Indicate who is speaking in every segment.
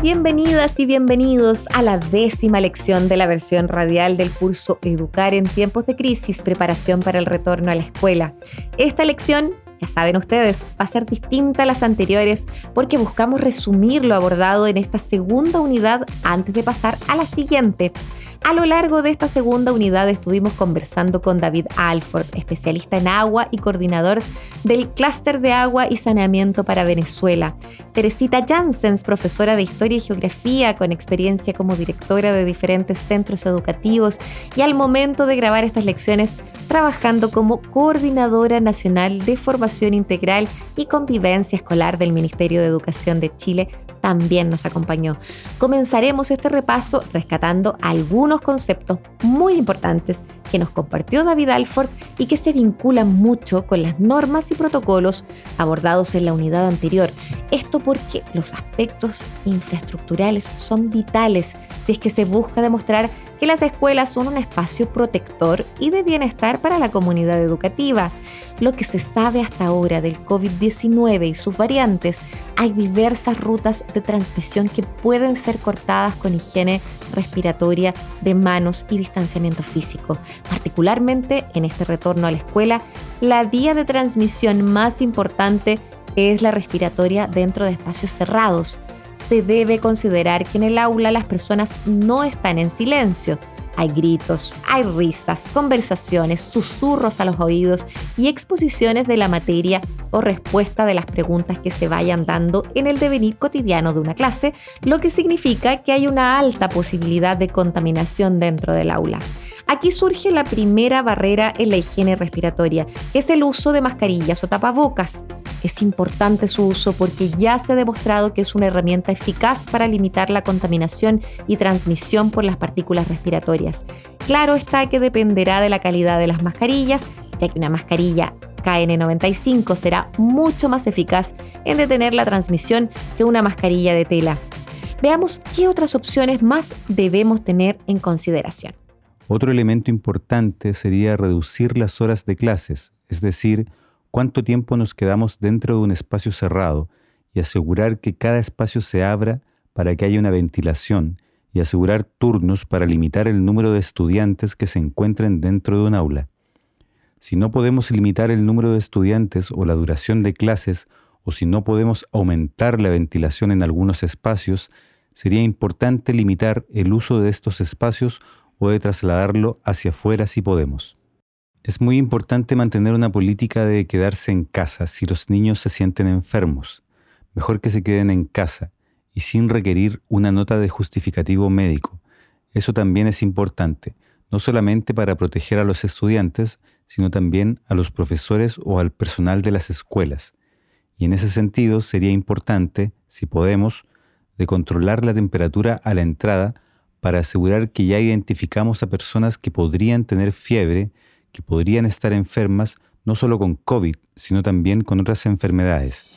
Speaker 1: Bienvenidas y bienvenidos a la décima lección de la versión radial del curso Educar en tiempos de crisis, preparación para el retorno a la escuela. Esta lección ya saben ustedes, va a ser distinta a las anteriores porque buscamos resumir lo abordado en esta segunda unidad antes de pasar a la siguiente. A lo largo de esta segunda unidad estuvimos conversando con David Alford, especialista en agua y coordinador del Clúster de Agua y Saneamiento para Venezuela. Teresita Janssens, profesora de Historia y Geografía con experiencia como directora de diferentes centros educativos y al momento de grabar estas lecciones trabajando como coordinadora nacional de formación integral y convivencia escolar del Ministerio de Educación de Chile también nos acompañó. Comenzaremos este repaso rescatando algunos conceptos muy importantes que nos compartió David Alford y que se vinculan mucho con las normas y protocolos abordados en la unidad anterior. Esto porque los aspectos infraestructurales son vitales si es que se busca demostrar que las escuelas son un espacio protector y de bienestar para la comunidad educativa. Lo que se sabe hasta ahora del COVID-19 y sus variantes, hay diversas rutas de transmisión que pueden ser cortadas con higiene respiratoria de manos y distanciamiento físico. Particularmente en este retorno a la escuela, la vía de transmisión más importante es la respiratoria dentro de espacios cerrados se debe considerar que en el aula las personas no están en silencio. Hay gritos, hay risas, conversaciones, susurros a los oídos y exposiciones de la materia o respuesta de las preguntas que se vayan dando en el devenir cotidiano de una clase, lo que significa que hay una alta posibilidad de contaminación dentro del aula. Aquí surge la primera barrera en la higiene respiratoria, que es el uso de mascarillas o tapabocas. Es importante su uso porque ya se ha demostrado que es una herramienta eficaz para limitar la contaminación y transmisión por las partículas respiratorias. Claro está que dependerá de la calidad de las mascarillas, ya que una mascarilla KN95 será mucho más eficaz en detener la transmisión que una mascarilla de tela. Veamos qué otras opciones más debemos tener en consideración.
Speaker 2: Otro elemento importante sería reducir las horas de clases, es decir, cuánto tiempo nos quedamos dentro de un espacio cerrado y asegurar que cada espacio se abra para que haya una ventilación y asegurar turnos para limitar el número de estudiantes que se encuentren dentro de un aula. Si no podemos limitar el número de estudiantes o la duración de clases, o si no podemos aumentar la ventilación en algunos espacios, sería importante limitar el uso de estos espacios o de trasladarlo hacia afuera si podemos. Es muy importante mantener una política de quedarse en casa si los niños se sienten enfermos. Mejor que se queden en casa y sin requerir una nota de justificativo médico. Eso también es importante, no solamente para proteger a los estudiantes, sino también a los profesores o al personal de las escuelas. Y en ese sentido sería importante, si podemos, de controlar la temperatura a la entrada para asegurar que ya identificamos a personas que podrían tener fiebre que podrían estar enfermas no solo con COVID, sino también con otras enfermedades.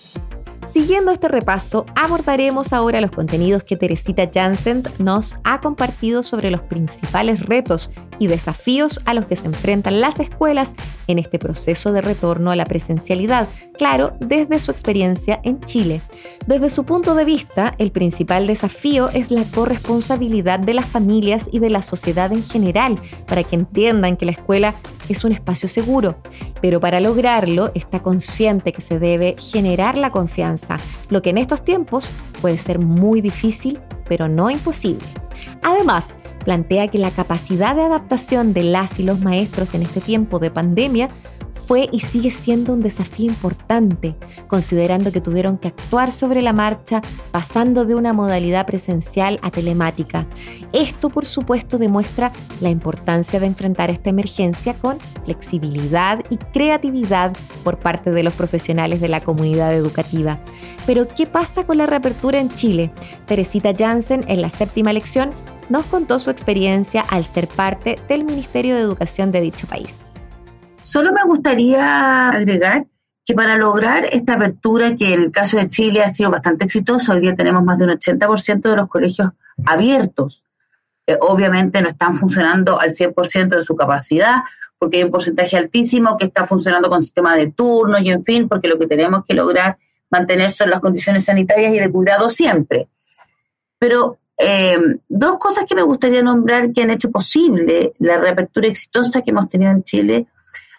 Speaker 1: Siguiendo este repaso, abordaremos ahora los contenidos que Teresita Janssen nos ha compartido sobre los principales retos y desafíos a los que se enfrentan las escuelas en este proceso de retorno a la presencialidad, claro, desde su experiencia en Chile. Desde su punto de vista, el principal desafío es la corresponsabilidad de las familias y de la sociedad en general, para que entiendan que la escuela es un espacio seguro, pero para lograrlo está consciente que se debe generar la confianza, lo que en estos tiempos puede ser muy difícil, pero no imposible. Además, plantea que la capacidad de adaptación de las y los maestros en este tiempo de pandemia fue y sigue siendo un desafío importante, considerando que tuvieron que actuar sobre la marcha pasando de una modalidad presencial a telemática. Esto, por supuesto, demuestra la importancia de enfrentar esta emergencia con flexibilidad y creatividad por parte de los profesionales de la comunidad educativa. Pero, ¿qué pasa con la reapertura en Chile? Teresita Jansen, en la séptima lección, nos contó su experiencia al ser parte del Ministerio de Educación de dicho país.
Speaker 3: Solo me gustaría agregar que para lograr esta apertura, que en el caso de Chile ha sido bastante exitoso, hoy día tenemos más de un 80% de los colegios abiertos. Eh, obviamente no están funcionando al 100% de su capacidad, porque hay un porcentaje altísimo que está funcionando con sistema de turno y en fin, porque lo que tenemos que lograr mantener son las condiciones sanitarias y de cuidado siempre. Pero eh, dos cosas que me gustaría nombrar que han hecho posible la reapertura exitosa que hemos tenido en Chile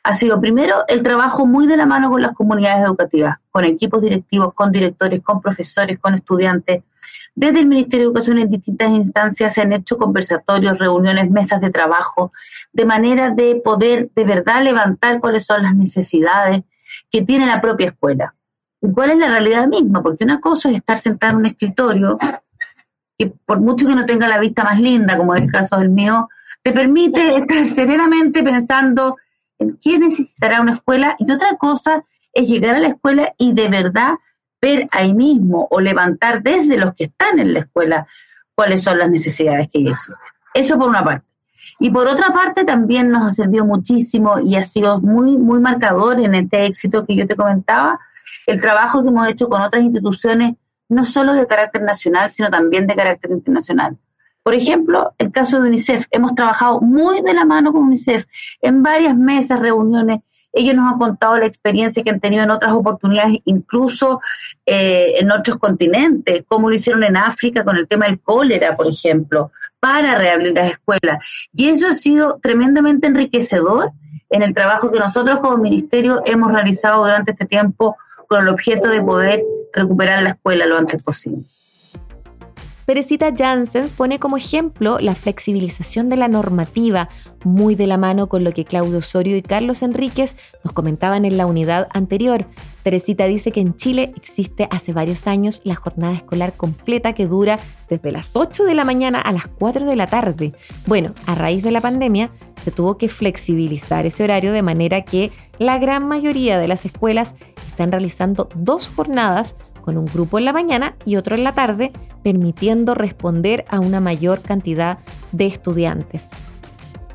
Speaker 3: ha sido primero el trabajo muy de la mano con las comunidades educativas, con equipos directivos, con directores, con profesores, con estudiantes. Desde el Ministerio de Educación en distintas instancias se han hecho conversatorios, reuniones, mesas de trabajo, de manera de poder de verdad levantar cuáles son las necesidades que tiene la propia escuela. ¿Y cuál es la realidad misma? Porque una cosa es estar sentado en un escritorio y por mucho que no tenga la vista más linda, como es el caso del mío, te permite estar serenamente pensando qué necesitará una escuela y otra cosa es llegar a la escuela y de verdad ver ahí mismo o levantar desde los que están en la escuela cuáles son las necesidades que hay. Eso por una parte. Y por otra parte también nos ha servido muchísimo y ha sido muy, muy marcador en este éxito que yo te comentaba, el trabajo que hemos hecho con otras instituciones, no solo de carácter nacional, sino también de carácter internacional. Por ejemplo, el caso de UNICEF, hemos trabajado muy de la mano con UNICEF en varias mesas, reuniones. Ellos nos han contado la experiencia que han tenido en otras oportunidades, incluso eh, en otros continentes, como lo hicieron en África con el tema del cólera, por ejemplo, para rehabilitar las escuelas. Y eso ha sido tremendamente enriquecedor en el trabajo que nosotros como ministerio hemos realizado durante este tiempo con el objeto de poder recuperar la escuela lo antes posible.
Speaker 1: Teresita Janssens pone como ejemplo la flexibilización de la normativa, muy de la mano con lo que Claudio Osorio y Carlos Enríquez nos comentaban en la unidad anterior. Teresita dice que en Chile existe hace varios años la jornada escolar completa que dura desde las 8 de la mañana a las 4 de la tarde. Bueno, a raíz de la pandemia se tuvo que flexibilizar ese horario de manera que la gran mayoría de las escuelas están realizando dos jornadas con un grupo en la mañana y otro en la tarde, permitiendo responder a una mayor cantidad de estudiantes.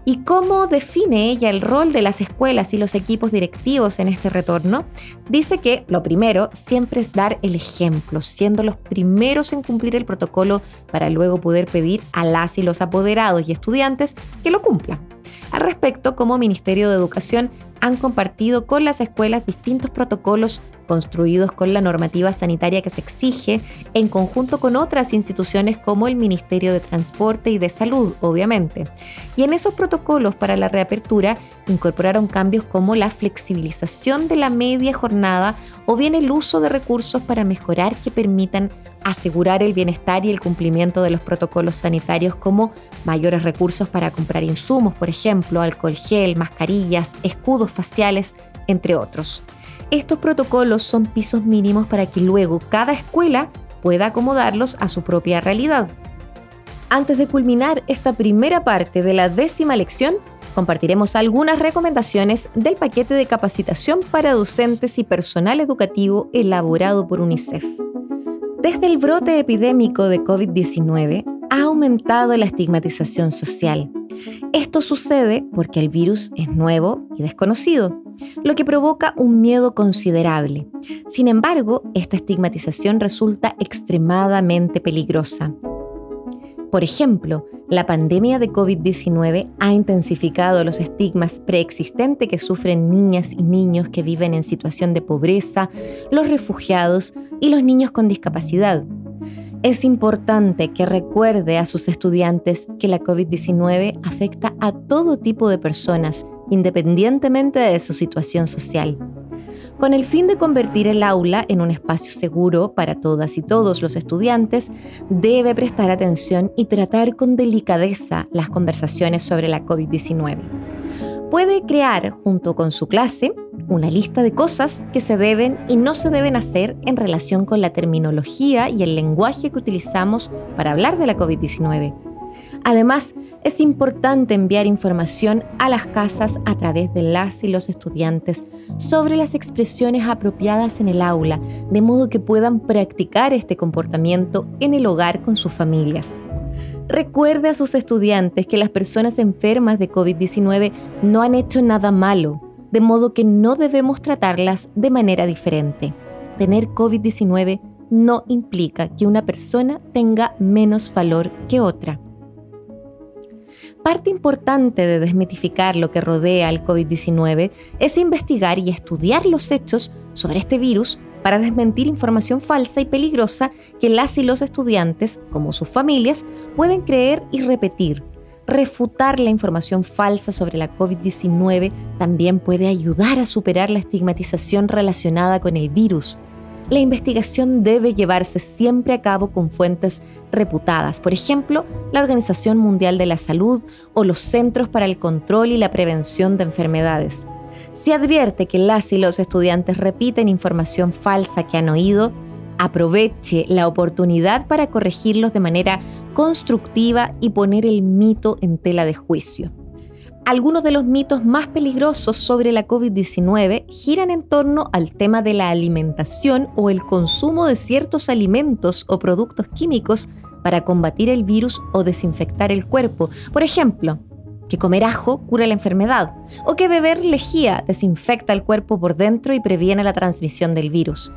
Speaker 1: ¿Y cómo define ella el rol de las escuelas y los equipos directivos en este retorno? Dice que lo primero siempre es dar el ejemplo, siendo los primeros en cumplir el protocolo para luego poder pedir a las y los apoderados y estudiantes que lo cumplan. Al respecto, como Ministerio de Educación han compartido con las escuelas distintos protocolos construidos con la normativa sanitaria que se exige en conjunto con otras instituciones como el Ministerio de Transporte y de Salud, obviamente. Y en esos protocolos para la reapertura incorporaron cambios como la flexibilización de la media jornada o bien el uso de recursos para mejorar que permitan asegurar el bienestar y el cumplimiento de los protocolos sanitarios como mayores recursos para comprar insumos, por ejemplo, alcohol gel, mascarillas, escudos faciales, entre otros. Estos protocolos son pisos mínimos para que luego cada escuela pueda acomodarlos a su propia realidad. Antes de culminar esta primera parte de la décima lección, compartiremos algunas recomendaciones del paquete de capacitación para docentes y personal educativo elaborado por UNICEF. Desde el brote epidémico de COVID-19 ha aumentado la estigmatización social. Esto sucede porque el virus es nuevo y desconocido, lo que provoca un miedo considerable. Sin embargo, esta estigmatización resulta extremadamente peligrosa. Por ejemplo, la pandemia de COVID-19 ha intensificado los estigmas preexistentes que sufren niñas y niños que viven en situación de pobreza, los refugiados y los niños con discapacidad. Es importante que recuerde a sus estudiantes que la COVID-19 afecta a todo tipo de personas, independientemente de su situación social con el fin de convertir el aula en un espacio seguro para todas y todos los estudiantes, debe prestar atención y tratar con delicadeza las conversaciones sobre la COVID-19. Puede crear junto con su clase una lista de cosas que se deben y no se deben hacer en relación con la terminología y el lenguaje que utilizamos para hablar de la COVID-19. Además, es importante enviar información a las casas a través de las y los estudiantes sobre las expresiones apropiadas en el aula, de modo que puedan practicar este comportamiento en el hogar con sus familias. Recuerde a sus estudiantes que las personas enfermas de COVID-19 no han hecho nada malo, de modo que no debemos tratarlas de manera diferente. Tener COVID-19 no implica que una persona tenga menos valor que otra. Parte importante de desmitificar lo que rodea al COVID-19 es investigar y estudiar los hechos sobre este virus para desmentir información falsa y peligrosa que las y los estudiantes, como sus familias, pueden creer y repetir. Refutar la información falsa sobre la COVID-19 también puede ayudar a superar la estigmatización relacionada con el virus la investigación debe llevarse siempre a cabo con fuentes reputadas, por ejemplo, la Organización Mundial de la Salud o los Centros para el Control y la Prevención de Enfermedades. Si advierte que las y los estudiantes repiten información falsa que han oído, aproveche la oportunidad para corregirlos de manera constructiva y poner el mito en tela de juicio. Algunos de los mitos más peligrosos sobre la COVID-19 giran en torno al tema de la alimentación o el consumo de ciertos alimentos o productos químicos para combatir el virus o desinfectar el cuerpo. Por ejemplo, que comer ajo cura la enfermedad o que beber lejía desinfecta el cuerpo por dentro y previene la transmisión del virus.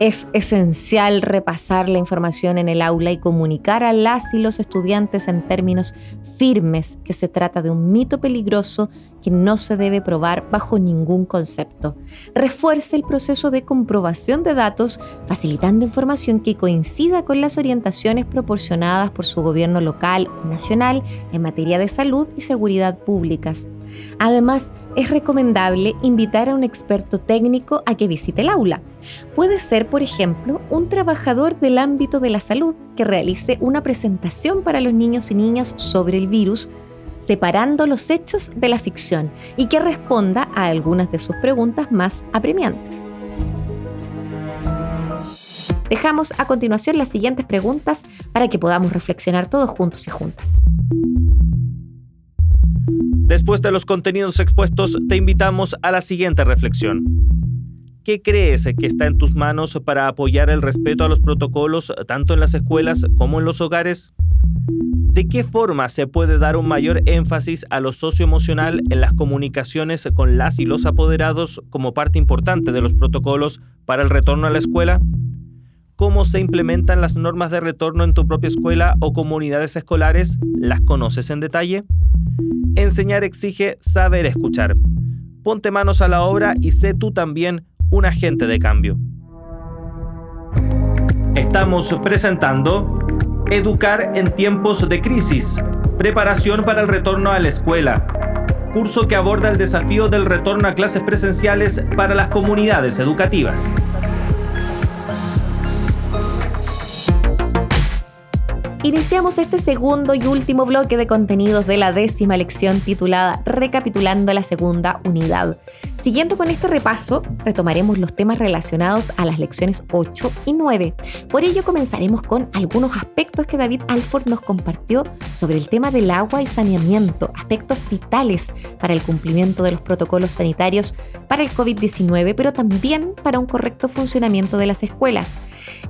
Speaker 1: Es esencial repasar la información en el aula y comunicar a las y los estudiantes en términos firmes que se trata de un mito peligroso que no se debe probar bajo ningún concepto. Refuerce el proceso de comprobación de datos, facilitando información que coincida con las orientaciones proporcionadas por su gobierno local o nacional en materia de salud y seguridad públicas. Además, es recomendable invitar a un experto técnico a que visite el aula. Puede ser, por ejemplo, un trabajador del ámbito de la salud que realice una presentación para los niños y niñas sobre el virus, separando los hechos de la ficción y que responda a algunas de sus preguntas más apremiantes. Dejamos a continuación las siguientes preguntas para que podamos reflexionar todos juntos y juntas.
Speaker 4: Después de los contenidos expuestos, te invitamos a la siguiente reflexión. ¿Qué crees que está en tus manos para apoyar el respeto a los protocolos tanto en las escuelas como en los hogares? ¿De qué forma se puede dar un mayor énfasis a lo socioemocional en las comunicaciones con las y los apoderados como parte importante de los protocolos para el retorno a la escuela? ¿Cómo se implementan las normas de retorno en tu propia escuela o comunidades escolares? ¿Las conoces en detalle? Enseñar exige saber escuchar. Ponte manos a la obra y sé tú también un agente de cambio. Estamos presentando Educar en tiempos de crisis. Preparación para el retorno a la escuela. Curso que aborda el desafío del retorno a clases presenciales para las comunidades educativas.
Speaker 1: Iniciamos este segundo y último bloque de contenidos de la décima lección titulada Recapitulando la segunda unidad. Siguiendo con este repaso, retomaremos los temas relacionados a las lecciones 8 y 9. Por ello comenzaremos con algunos aspectos que David Alford nos compartió sobre el tema del agua y saneamiento, aspectos vitales para el cumplimiento de los protocolos sanitarios para el COVID-19, pero también para un correcto funcionamiento de las escuelas.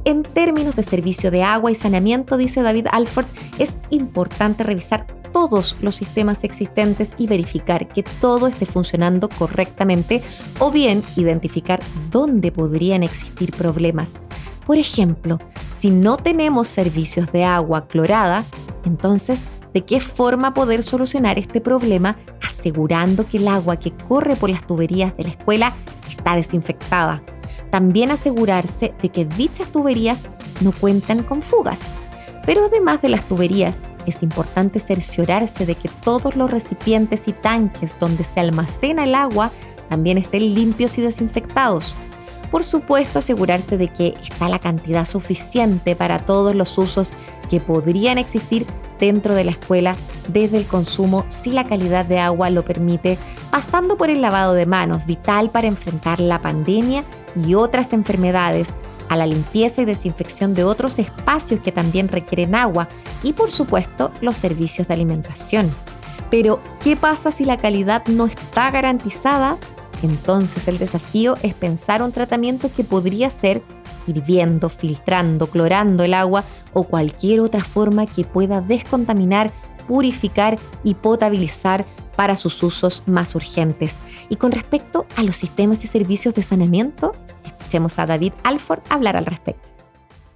Speaker 1: En términos de servicio de agua y saneamiento, dice David Alford, es importante revisar todos los sistemas existentes y verificar que todo esté funcionando correctamente o bien identificar dónde podrían existir problemas. Por ejemplo, si no tenemos servicios de agua clorada, entonces, ¿de qué forma poder solucionar este problema asegurando que el agua que corre por las tuberías de la escuela está desinfectada? También asegurarse de que dichas tuberías no cuentan con fugas. Pero además de las tuberías, es importante cerciorarse de que todos los recipientes y tanques donde se almacena el agua también estén limpios y desinfectados. Por supuesto, asegurarse de que está la cantidad suficiente para todos los usos que podrían existir dentro de la escuela desde el consumo si la calidad de agua lo permite, pasando por el lavado de manos, vital para enfrentar la pandemia y otras enfermedades, a la limpieza y desinfección de otros espacios que también requieren agua y por supuesto los servicios de alimentación. Pero, ¿qué pasa si la calidad no está garantizada? Entonces el desafío es pensar un tratamiento que podría ser hirviendo, filtrando, clorando el agua o cualquier otra forma que pueda descontaminar, purificar y potabilizar para sus usos más urgentes. Y con respecto a los sistemas y servicios de saneamiento, escuchemos a David Alford hablar al respecto.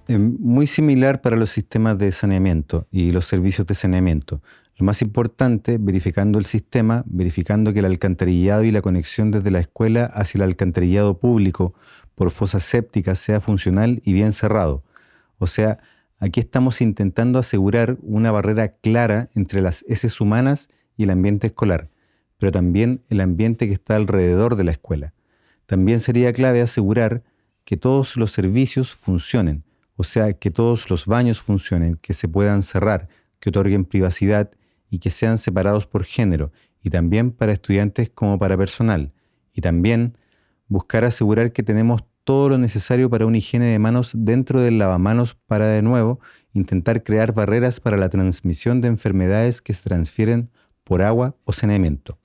Speaker 2: Eh, muy similar para los sistemas de saneamiento y los servicios de saneamiento. Lo más importante, verificando el sistema, verificando que el alcantarillado y la conexión desde la escuela hacia el alcantarillado público por fosas sépticas sea funcional y bien cerrado. O sea, aquí estamos intentando asegurar una barrera clara entre las heces humanas y el ambiente escolar, pero también el ambiente que está alrededor de la escuela. También sería clave asegurar que todos los servicios funcionen, o sea, que todos los baños funcionen, que se puedan cerrar, que otorguen privacidad y que sean separados por género, y también para estudiantes como para personal, y también buscar asegurar que tenemos todo lo necesario para una higiene de manos dentro del lavamanos para de nuevo intentar crear barreras para la transmisión de enfermedades que se transfieren por agua o saneamiento.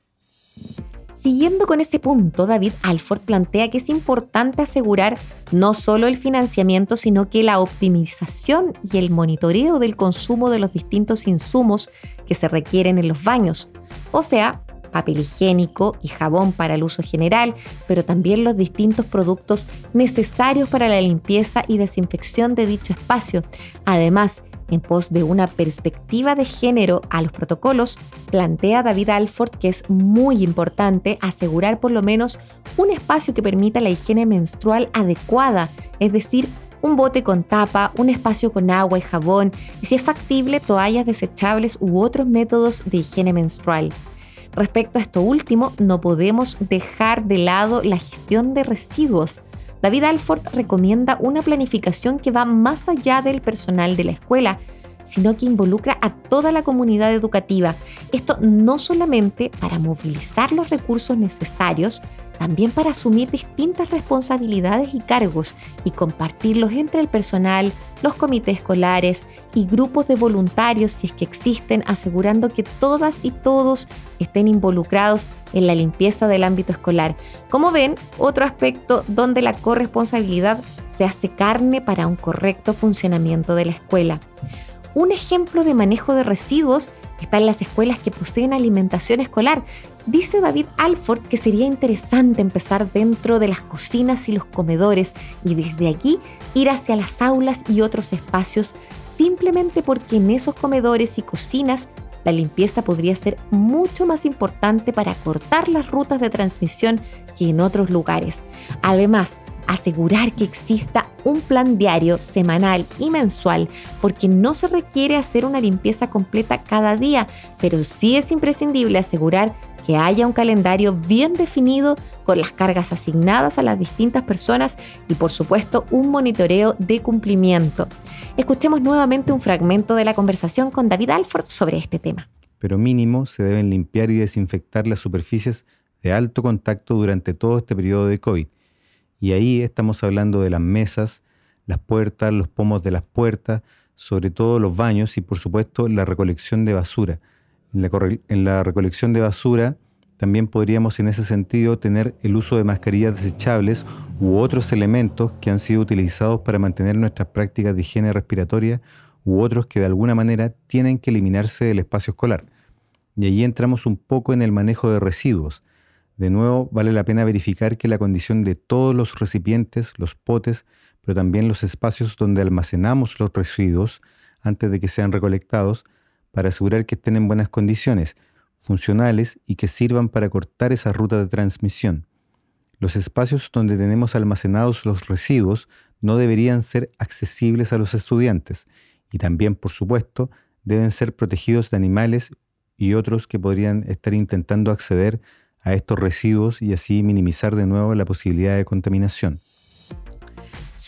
Speaker 1: Siguiendo con ese punto, David Alford plantea que es importante asegurar no solo el financiamiento, sino que la optimización y el monitoreo del consumo de los distintos insumos que se requieren en los baños, o sea, papel higiénico y jabón para el uso general, pero también los distintos productos necesarios para la limpieza y desinfección de dicho espacio. Además, en pos de una perspectiva de género a los protocolos, plantea David Alford que es muy importante asegurar por lo menos un espacio que permita la higiene menstrual adecuada, es decir, un bote con tapa, un espacio con agua y jabón y si es factible toallas desechables u otros métodos de higiene menstrual. Respecto a esto último, no podemos dejar de lado la gestión de residuos, David Alford recomienda una planificación que va más allá del personal de la escuela, sino que involucra a toda la comunidad educativa. Esto no solamente para movilizar los recursos necesarios, también para asumir distintas responsabilidades y cargos y compartirlos entre el personal, los comités escolares y grupos de voluntarios si es que existen, asegurando que todas y todos estén involucrados en la limpieza del ámbito escolar. Como ven, otro aspecto donde la corresponsabilidad se hace carne para un correcto funcionamiento de la escuela. Un ejemplo de manejo de residuos está en las escuelas que poseen alimentación escolar. Dice David Alford que sería interesante empezar dentro de las cocinas y los comedores y desde allí ir hacia las aulas y otros espacios simplemente porque en esos comedores y cocinas la limpieza podría ser mucho más importante para cortar las rutas de transmisión que en otros lugares. Además, asegurar que exista un plan diario, semanal y mensual, porque no se requiere hacer una limpieza completa cada día, pero sí es imprescindible asegurar que haya un calendario bien definido con las cargas asignadas a las distintas personas y por supuesto un monitoreo de cumplimiento. Escuchemos nuevamente un fragmento de la conversación con David Alford sobre este tema.
Speaker 2: Pero mínimo se deben limpiar y desinfectar las superficies de alto contacto durante todo este periodo de COVID y ahí estamos hablando de las mesas, las puertas, los pomos de las puertas, sobre todo los baños y por supuesto la recolección de basura. En la, recolección de basura también podríamos en ese sentido tener el uso de mascarillas desechables u otros elementos que han sido utilizados para mantener nuestras prácticas de higiene respiratoria u otros que de alguna manera tienen que eliminarse del espacio escolar. Y allí entramos un poco en el manejo de residuos. De nuevo, vale la pena verificar que la condición de todos los recipientes, los potes, pero también los espacios donde almacenamos los residuos antes de que sean recolectados, para asegurar que estén en buenas condiciones, funcionales y que sirvan para cortar esa ruta de transmisión. Los espacios donde tenemos almacenados los residuos no deberían ser accesibles a los estudiantes y también, por supuesto, deben ser protegidos de animales y otros que podrían estar intentando acceder a estos residuos y así minimizar de nuevo la posibilidad de contaminación.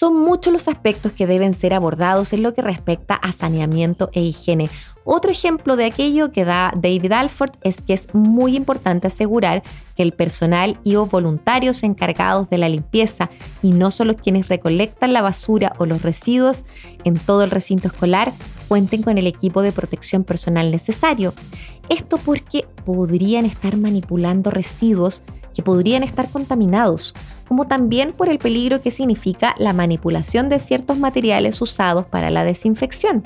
Speaker 1: Son muchos los aspectos que deben ser abordados en lo que respecta a saneamiento e higiene. Otro ejemplo de aquello que da David Alford es que es muy importante asegurar que el personal y o voluntarios encargados de la limpieza y no solo quienes recolectan la basura o los residuos en todo el recinto escolar cuenten con el equipo de protección personal necesario. Esto porque podrían estar manipulando residuos que podrían estar contaminados, como también por el peligro que significa la manipulación de ciertos materiales usados para la desinfección.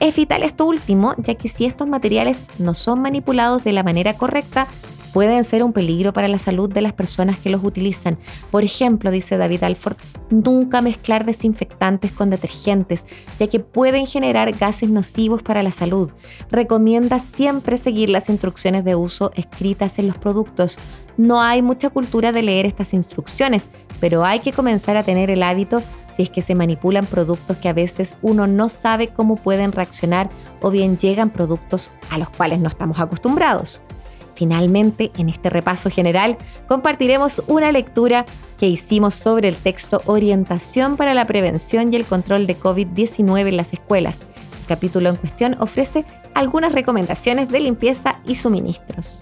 Speaker 1: Es vital esto último, ya que si estos materiales no son manipulados de la manera correcta, pueden ser un peligro para la salud de las personas que los utilizan. Por ejemplo, dice David Alford, nunca mezclar desinfectantes con detergentes, ya que pueden generar gases nocivos para la salud. Recomienda siempre seguir las instrucciones de uso escritas en los productos. No hay mucha cultura de leer estas instrucciones, pero hay que comenzar a tener el hábito si es que se manipulan productos que a veces uno no sabe cómo pueden reaccionar o bien llegan productos a los cuales no estamos acostumbrados. Finalmente, en este repaso general, compartiremos una lectura que hicimos sobre el texto Orientación para la Prevención y el Control de COVID-19 en las Escuelas. El capítulo en cuestión ofrece algunas recomendaciones de limpieza y suministros.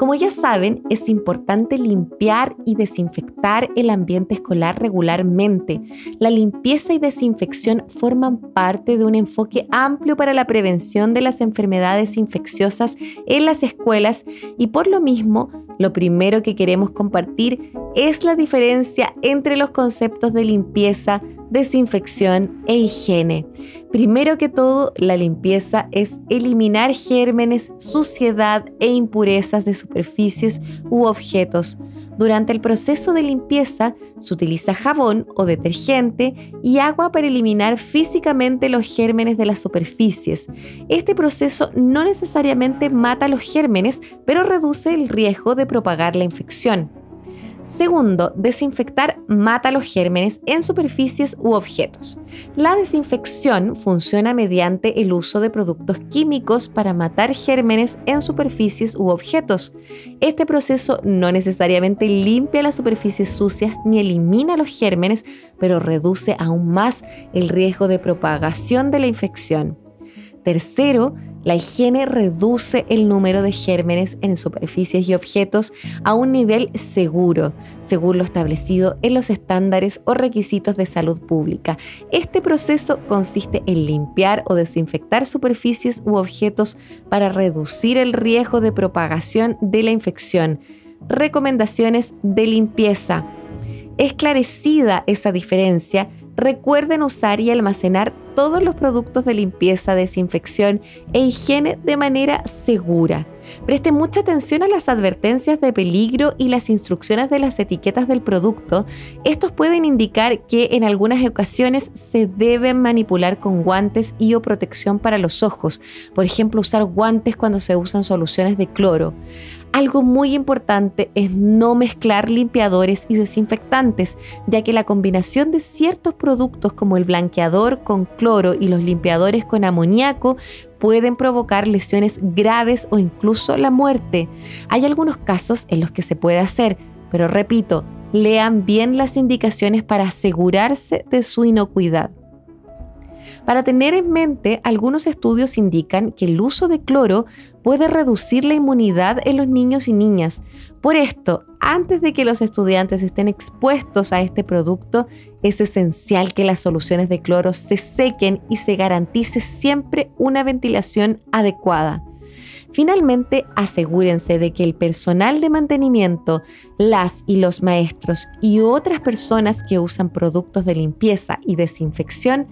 Speaker 1: Como ya saben, es importante limpiar y desinfectar el ambiente escolar regularmente. La limpieza y desinfección forman parte de un enfoque amplio para la prevención de las enfermedades infecciosas en las escuelas y por lo mismo, lo primero que queremos compartir es la diferencia entre los conceptos de limpieza, desinfección e higiene. Primero que todo, la limpieza es eliminar gérmenes, suciedad e impurezas de superficies u objetos. Durante el proceso de limpieza se utiliza jabón o detergente y agua para eliminar físicamente los gérmenes de las superficies. Este proceso no necesariamente mata los gérmenes, pero reduce el riesgo de propagar la infección. Segundo, desinfectar mata los gérmenes en superficies u objetos. La desinfección funciona mediante el uso de productos químicos para matar gérmenes en superficies u objetos. Este proceso no necesariamente limpia las superficies sucias ni elimina los gérmenes, pero reduce aún más el riesgo de propagación de la infección. Tercero, la higiene reduce el número de gérmenes en superficies y objetos a un nivel seguro, según lo establecido en los estándares o requisitos de salud pública. Este proceso consiste en limpiar o desinfectar superficies u objetos para reducir el riesgo de propagación de la infección. Recomendaciones de limpieza. Esclarecida esa diferencia, recuerden usar y almacenar todos los productos de limpieza, desinfección e higiene de manera segura. Presten mucha atención a las advertencias de peligro y las instrucciones de las etiquetas del producto. Estos pueden indicar que en algunas ocasiones se deben manipular con guantes y o protección para los ojos. Por ejemplo, usar guantes cuando se usan soluciones de cloro. Algo muy importante es no mezclar limpiadores y desinfectantes, ya que la combinación de ciertos productos como el blanqueador con cloro y los limpiadores con amoníaco pueden provocar lesiones graves o incluso la muerte. Hay algunos casos en los que se puede hacer, pero repito, lean bien las indicaciones para asegurarse de su inocuidad. Para tener en mente, algunos estudios indican que el uso de cloro puede reducir la inmunidad en los niños y niñas. Por esto, antes de que los estudiantes estén expuestos a este producto, es esencial que las soluciones de cloro se sequen y se garantice siempre una ventilación adecuada. Finalmente, asegúrense de que el personal de mantenimiento, las y los maestros y otras personas que usan productos de limpieza y desinfección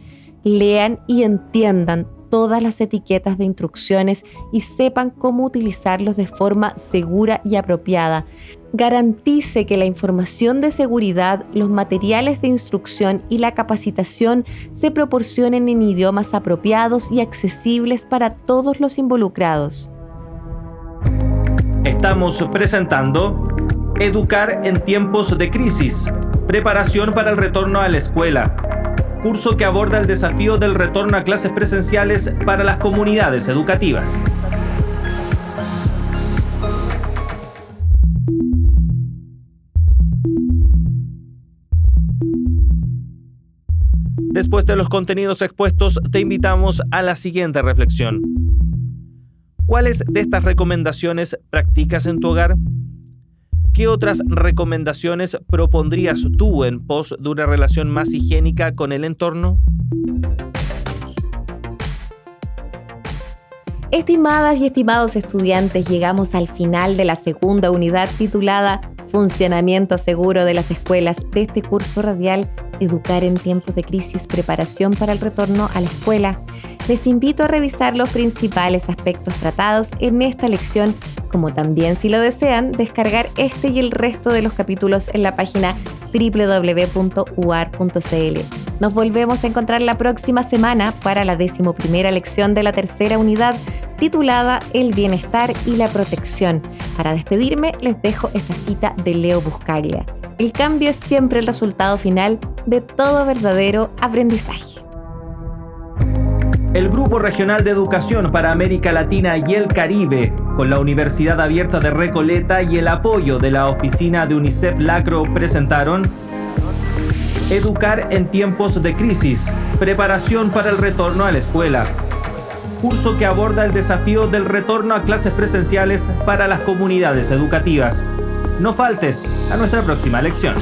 Speaker 1: lean y entiendan todas las etiquetas de instrucciones y sepan cómo utilizarlos de forma segura y apropiada. Garantice que la información de seguridad, los materiales de instrucción y la capacitación se proporcionen en idiomas apropiados y accesibles para todos los involucrados.
Speaker 4: Estamos presentando Educar en tiempos de crisis, preparación para el retorno a la escuela curso que aborda el desafío del retorno a clases presenciales para las comunidades educativas. Después de los contenidos expuestos, te invitamos a la siguiente reflexión. ¿Cuáles de estas recomendaciones practicas en tu hogar? ¿Qué otras recomendaciones propondrías tú en pos de una relación más higiénica con el entorno?
Speaker 1: Estimadas y estimados estudiantes, llegamos al final de la segunda unidad titulada Funcionamiento seguro de las escuelas de este curso radial Educar en tiempos de crisis, preparación para el retorno a la escuela. Les invito a revisar los principales aspectos tratados en esta lección, como también, si lo desean, descargar este y el resto de los capítulos en la página www.uar.cl. Nos volvemos a encontrar la próxima semana para la decimoprimera lección de la tercera unidad titulada El bienestar y la protección. Para despedirme les dejo esta cita de Leo Buscaglia. El cambio es siempre el resultado final de todo verdadero aprendizaje.
Speaker 4: El Grupo Regional de Educación para América Latina y el Caribe, con la Universidad Abierta de Recoleta y el apoyo de la oficina de UNICEF Lacro, presentaron Educar en tiempos de crisis, preparación para el retorno a la escuela. Curso que aborda el desafío del retorno a clases presenciales para las comunidades educativas. No faltes a nuestra próxima lección.